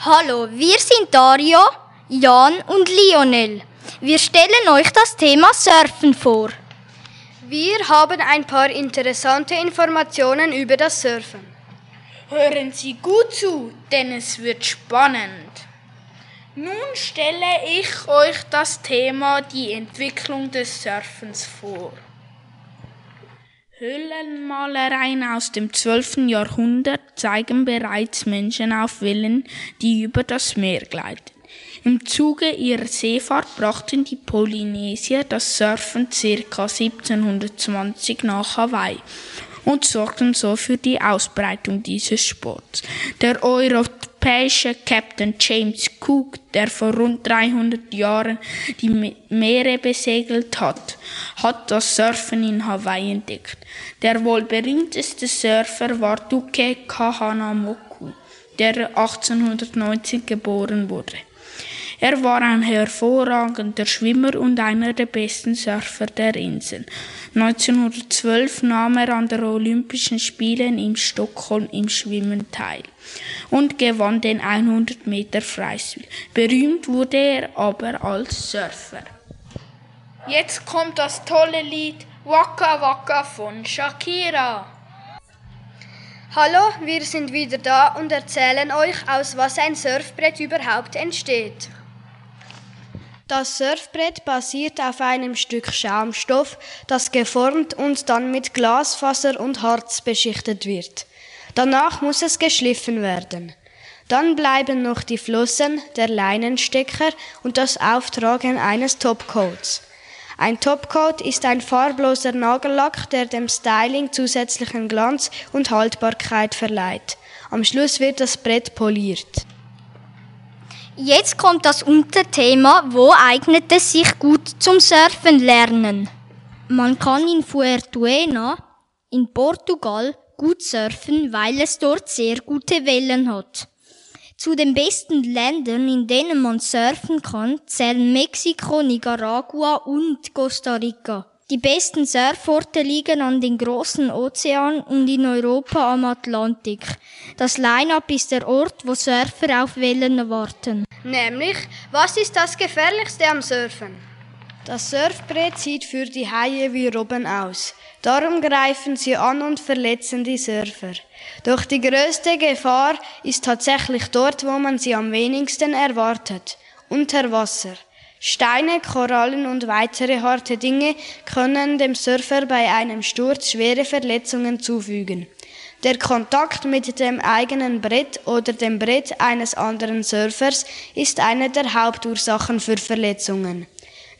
Hallo, wir sind Dario, Jan und Lionel. Wir stellen euch das Thema Surfen vor. Wir haben ein paar interessante Informationen über das Surfen. Hören Sie gut zu, denn es wird spannend. Nun stelle ich euch das Thema die Entwicklung des Surfens vor. Höhlenmalereien aus dem 12. Jahrhundert zeigen bereits Menschen auf Wellen, die über das Meer gleiten. Im Zuge ihrer Seefahrt brachten die Polynesier das Surfen ca. 1720 nach Hawaii und sorgten so für die Ausbreitung dieses Sports. Der europäische Captain James Cook, der vor rund 300 Jahren die Meere besegelt hat, hat das Surfen in Hawaii entdeckt. Der wohl berühmteste Surfer war Duke Kahanamoku, der 1890 geboren wurde. Er war ein hervorragender Schwimmer und einer der besten Surfer der Insel. 1912 nahm er an den Olympischen Spielen in Stockholm im Schwimmen teil und gewann den 100 Meter Freistil. Berühmt wurde er aber als Surfer. Jetzt kommt das tolle Lied Waka Waka von Shakira. Hallo, wir sind wieder da und erzählen euch, aus was ein Surfbrett überhaupt entsteht. Das Surfbrett basiert auf einem Stück Schaumstoff, das geformt und dann mit Glasfaser und Harz beschichtet wird. Danach muss es geschliffen werden. Dann bleiben noch die Flossen, der Leinenstecker und das Auftragen eines Topcoats. Ein Topcoat ist ein farbloser Nagellack, der dem Styling zusätzlichen Glanz und Haltbarkeit verleiht. Am Schluss wird das Brett poliert. Jetzt kommt das Unterthema, wo eignet es sich gut zum Surfen lernen? Man kann in Fuerteventura in Portugal gut surfen, weil es dort sehr gute Wellen hat. Zu den besten Ländern, in denen man surfen kann, zählen Mexiko, Nicaragua und Costa Rica. Die besten Surforte liegen an den großen Ozeanen und in Europa am Atlantik. Das Line-up ist der Ort, wo Surfer auf Wellen warten. Nämlich, was ist das Gefährlichste am Surfen? Das Surfbrett sieht für die Haie wie Robben aus. Darum greifen sie an und verletzen die Surfer. Doch die größte Gefahr ist tatsächlich dort, wo man sie am wenigsten erwartet. Unter Wasser. Steine, Korallen und weitere harte Dinge können dem Surfer bei einem Sturz schwere Verletzungen zufügen. Der Kontakt mit dem eigenen Brett oder dem Brett eines anderen Surfers ist eine der Hauptursachen für Verletzungen.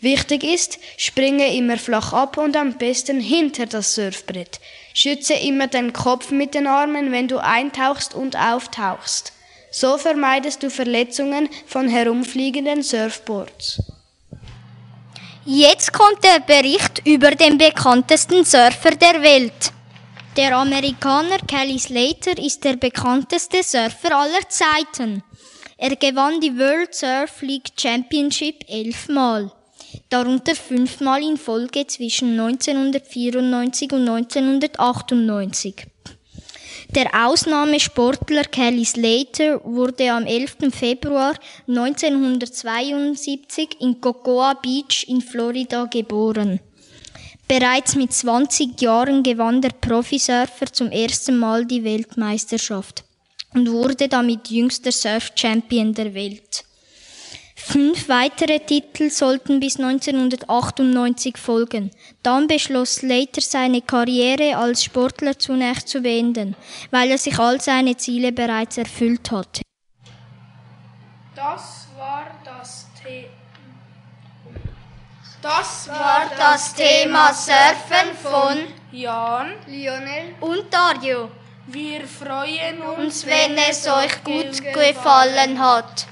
Wichtig ist, springe immer flach ab und am besten hinter das Surfbrett. Schütze immer den Kopf mit den Armen, wenn du eintauchst und auftauchst. So vermeidest du Verletzungen von herumfliegenden Surfboards. Jetzt kommt der Bericht über den bekanntesten Surfer der Welt. Der Amerikaner Kelly Slater ist der bekannteste Surfer aller Zeiten. Er gewann die World Surf League Championship elfmal, darunter fünfmal in Folge zwischen 1994 und 1998. Der Ausnahmesportler Kelly Slater wurde am 11. Februar 1972 in Cocoa Beach in Florida geboren. Bereits mit 20 Jahren gewann der Profisurfer zum ersten Mal die Weltmeisterschaft und wurde damit jüngster Surf-Champion der Welt. Fünf weitere Titel sollten bis 1998 folgen. Dann beschloss Slater seine Karriere als Sportler zunächst zu beenden, weil er sich all seine Ziele bereits erfüllt hatte. Das war das, The das, war das Thema Surfen von Jan, Lionel und Dario. Wir freuen uns, wenn es euch gut gefallen hat.